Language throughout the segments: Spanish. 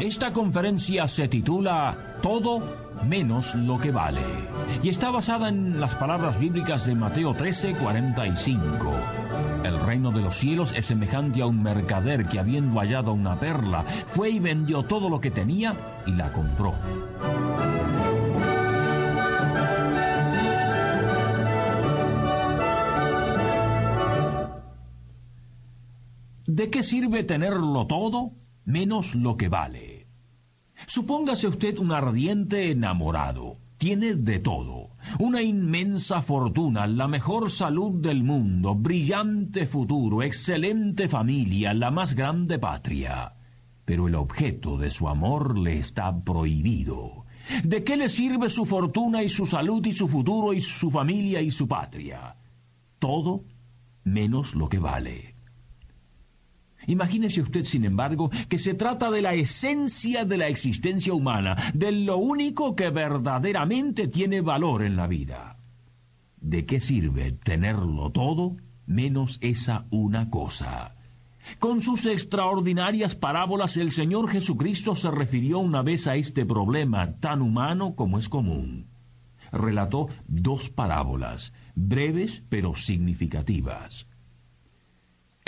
Esta conferencia se titula Todo menos lo que vale y está basada en las palabras bíblicas de Mateo 13, 45. El reino de los cielos es semejante a un mercader que habiendo hallado una perla, fue y vendió todo lo que tenía y la compró. ¿De qué sirve tenerlo todo menos lo que vale? Supóngase usted un ardiente enamorado. Tiene de todo. Una inmensa fortuna, la mejor salud del mundo, brillante futuro, excelente familia, la más grande patria. Pero el objeto de su amor le está prohibido. ¿De qué le sirve su fortuna y su salud y su futuro y su familia y su patria? Todo menos lo que vale. Imagínese usted, sin embargo, que se trata de la esencia de la existencia humana, de lo único que verdaderamente tiene valor en la vida. ¿De qué sirve tenerlo todo menos esa una cosa? Con sus extraordinarias parábolas el Señor Jesucristo se refirió una vez a este problema tan humano como es común. Relató dos parábolas, breves pero significativas.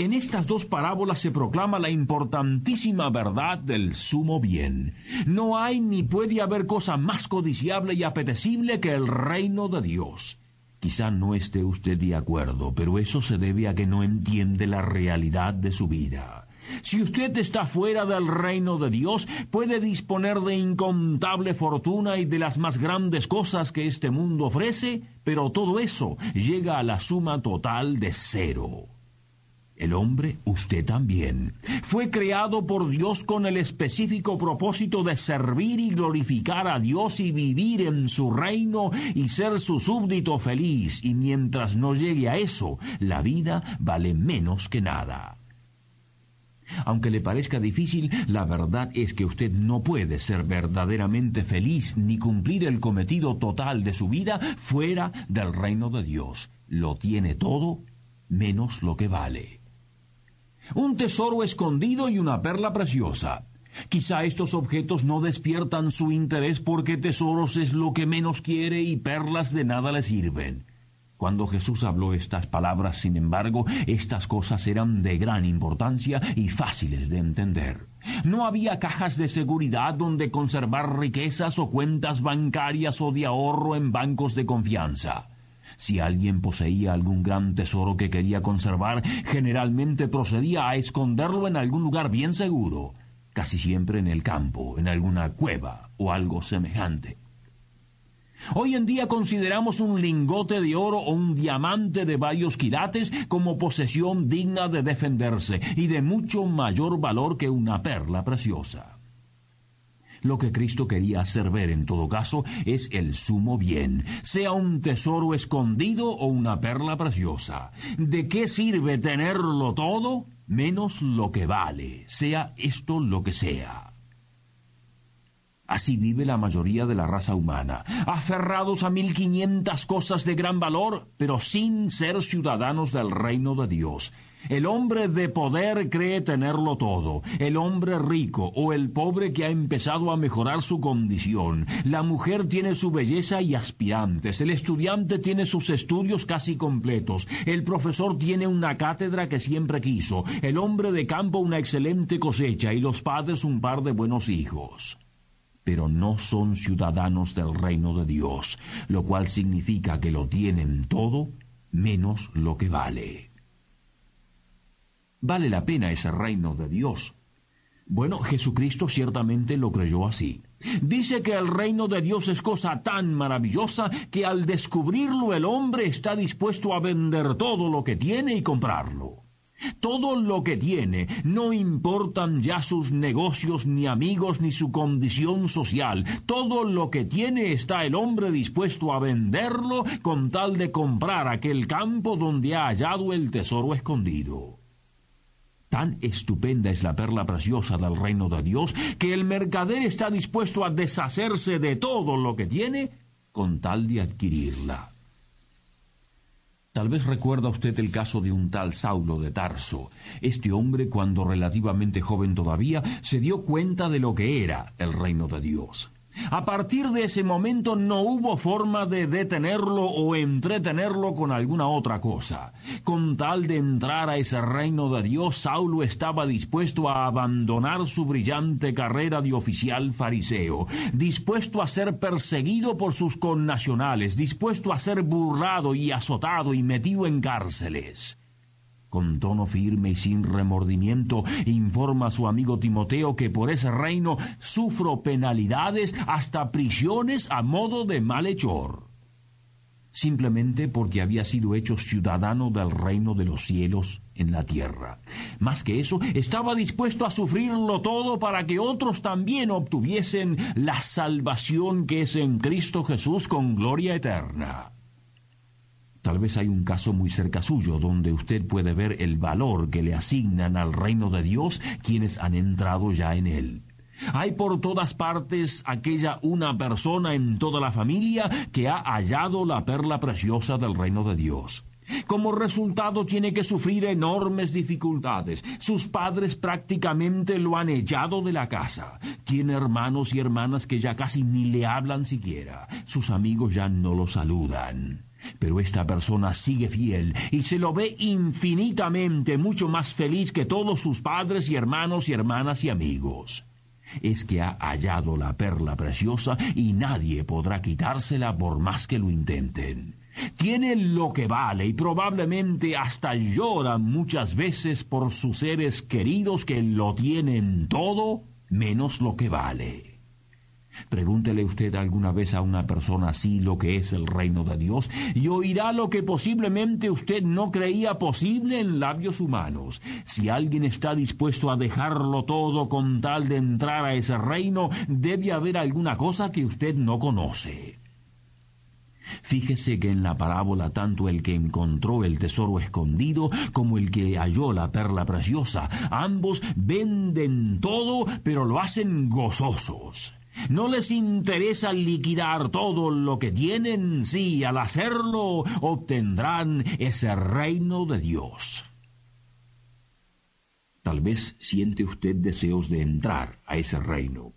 En estas dos parábolas se proclama la importantísima verdad del sumo bien. No hay ni puede haber cosa más codiciable y apetecible que el reino de Dios. Quizá no esté usted de acuerdo, pero eso se debe a que no entiende la realidad de su vida. Si usted está fuera del reino de Dios, puede disponer de incontable fortuna y de las más grandes cosas que este mundo ofrece, pero todo eso llega a la suma total de cero. El hombre, usted también, fue creado por Dios con el específico propósito de servir y glorificar a Dios y vivir en su reino y ser su súbdito feliz, y mientras no llegue a eso, la vida vale menos que nada. Aunque le parezca difícil, la verdad es que usted no puede ser verdaderamente feliz ni cumplir el cometido total de su vida fuera del reino de Dios. Lo tiene todo menos lo que vale un tesoro escondido y una perla preciosa. Quizá estos objetos no despiertan su interés porque tesoros es lo que menos quiere y perlas de nada le sirven. Cuando Jesús habló estas palabras, sin embargo, estas cosas eran de gran importancia y fáciles de entender. No había cajas de seguridad donde conservar riquezas o cuentas bancarias o de ahorro en bancos de confianza. Si alguien poseía algún gran tesoro que quería conservar, generalmente procedía a esconderlo en algún lugar bien seguro, casi siempre en el campo, en alguna cueva o algo semejante. Hoy en día consideramos un lingote de oro o un diamante de varios quilates como posesión digna de defenderse y de mucho mayor valor que una perla preciosa. Lo que Cristo quería hacer ver en todo caso es el sumo bien, sea un tesoro escondido o una perla preciosa. ¿De qué sirve tenerlo todo? Menos lo que vale, sea esto lo que sea. Así vive la mayoría de la raza humana, aferrados a mil quinientas cosas de gran valor, pero sin ser ciudadanos del reino de Dios. El hombre de poder cree tenerlo todo, el hombre rico o el pobre que ha empezado a mejorar su condición. La mujer tiene su belleza y aspirantes, el estudiante tiene sus estudios casi completos, el profesor tiene una cátedra que siempre quiso, el hombre de campo una excelente cosecha y los padres un par de buenos hijos. pero no son ciudadanos del reino de Dios, lo cual significa que lo tienen todo menos lo que vale. ¿Vale la pena ese reino de Dios? Bueno, Jesucristo ciertamente lo creyó así. Dice que el reino de Dios es cosa tan maravillosa que al descubrirlo el hombre está dispuesto a vender todo lo que tiene y comprarlo. Todo lo que tiene, no importan ya sus negocios, ni amigos, ni su condición social. Todo lo que tiene está el hombre dispuesto a venderlo con tal de comprar aquel campo donde ha hallado el tesoro escondido. Tan estupenda es la perla preciosa del reino de Dios que el mercader está dispuesto a deshacerse de todo lo que tiene con tal de adquirirla. Tal vez recuerda usted el caso de un tal Saulo de Tarso. Este hombre, cuando relativamente joven todavía, se dio cuenta de lo que era el reino de Dios. A partir de ese momento no hubo forma de detenerlo o entretenerlo con alguna otra cosa. Con tal de entrar a ese reino de Dios, Saulo estaba dispuesto a abandonar su brillante carrera de oficial fariseo, dispuesto a ser perseguido por sus connacionales, dispuesto a ser burlado y azotado y metido en cárceles. Con tono firme y sin remordimiento informa a su amigo Timoteo que por ese reino sufro penalidades hasta prisiones a modo de malhechor. Simplemente porque había sido hecho ciudadano del reino de los cielos en la tierra. Más que eso, estaba dispuesto a sufrirlo todo para que otros también obtuviesen la salvación que es en Cristo Jesús con gloria eterna. Tal vez hay un caso muy cerca suyo donde usted puede ver el valor que le asignan al reino de Dios quienes han entrado ya en él. Hay por todas partes aquella una persona en toda la familia que ha hallado la perla preciosa del reino de Dios. Como resultado tiene que sufrir enormes dificultades. Sus padres prácticamente lo han echado de la casa. Tiene hermanos y hermanas que ya casi ni le hablan siquiera. Sus amigos ya no lo saludan. Pero esta persona sigue fiel y se lo ve infinitamente mucho más feliz que todos sus padres y hermanos y hermanas y amigos. Es que ha hallado la perla preciosa y nadie podrá quitársela por más que lo intenten. Tiene lo que vale y probablemente hasta llora muchas veces por sus seres queridos que lo tienen todo menos lo que vale. Pregúntele usted alguna vez a una persona así lo que es el reino de Dios y oirá lo que posiblemente usted no creía posible en labios humanos. Si alguien está dispuesto a dejarlo todo con tal de entrar a ese reino, debe haber alguna cosa que usted no conoce. Fíjese que en la parábola tanto el que encontró el tesoro escondido como el que halló la perla preciosa, ambos venden todo, pero lo hacen gozosos. No les interesa liquidar todo lo que tienen, si al hacerlo obtendrán ese reino de Dios. Tal vez siente usted deseos de entrar a ese reino.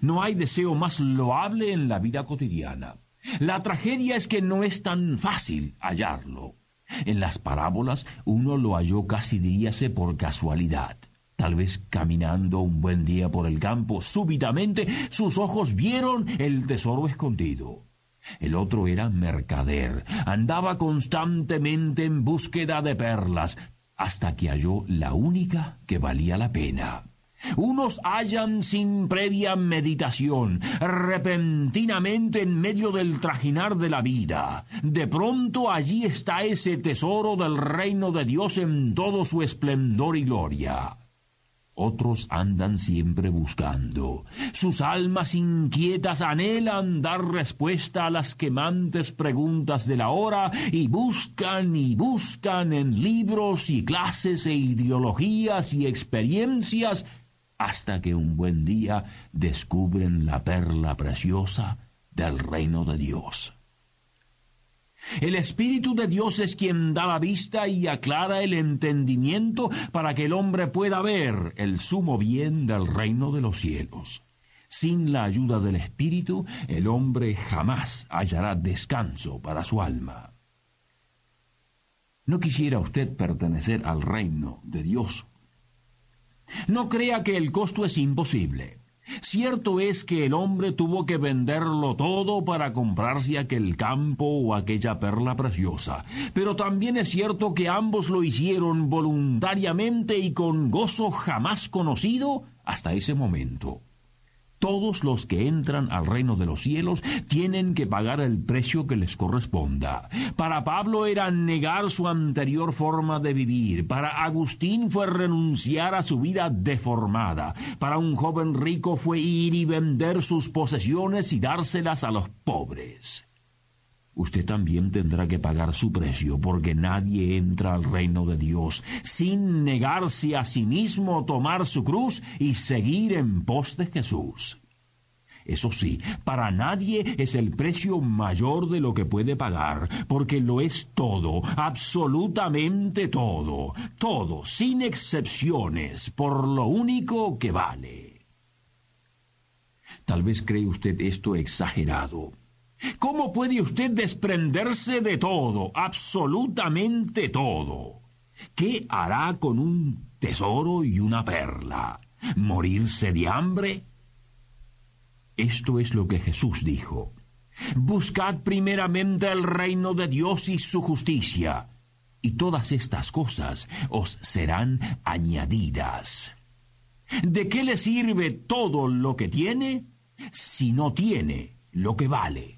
No hay deseo más loable en la vida cotidiana. La tragedia es que no es tan fácil hallarlo. En las parábolas uno lo halló casi diríase por casualidad. Tal vez caminando un buen día por el campo, súbitamente sus ojos vieron el tesoro escondido. El otro era mercader, andaba constantemente en búsqueda de perlas, hasta que halló la única que valía la pena. Unos hallan sin previa meditación, repentinamente en medio del trajinar de la vida. De pronto allí está ese tesoro del reino de Dios en todo su esplendor y gloria. Otros andan siempre buscando. Sus almas inquietas anhelan dar respuesta a las quemantes preguntas de la hora y buscan y buscan en libros y clases e ideologías y experiencias hasta que un buen día descubren la perla preciosa del reino de Dios. El Espíritu de Dios es quien da la vista y aclara el entendimiento para que el hombre pueda ver el sumo bien del reino de los cielos. Sin la ayuda del Espíritu, el hombre jamás hallará descanso para su alma. ¿No quisiera usted pertenecer al reino de Dios? No crea que el costo es imposible. Cierto es que el hombre tuvo que venderlo todo para comprarse aquel campo o aquella perla preciosa, pero también es cierto que ambos lo hicieron voluntariamente y con gozo jamás conocido hasta ese momento. Todos los que entran al reino de los cielos tienen que pagar el precio que les corresponda. Para Pablo era negar su anterior forma de vivir. Para Agustín fue renunciar a su vida deformada. Para un joven rico fue ir y vender sus posesiones y dárselas a los pobres usted también tendrá que pagar su precio, porque nadie entra al reino de Dios sin negarse a sí mismo, tomar su cruz y seguir en pos de Jesús. Eso sí, para nadie es el precio mayor de lo que puede pagar, porque lo es todo, absolutamente todo, todo, sin excepciones, por lo único que vale. Tal vez cree usted esto exagerado, ¿Cómo puede usted desprenderse de todo, absolutamente todo? ¿Qué hará con un tesoro y una perla? ¿Morirse de hambre? Esto es lo que Jesús dijo. Buscad primeramente el reino de Dios y su justicia, y todas estas cosas os serán añadidas. ¿De qué le sirve todo lo que tiene si no tiene lo que vale?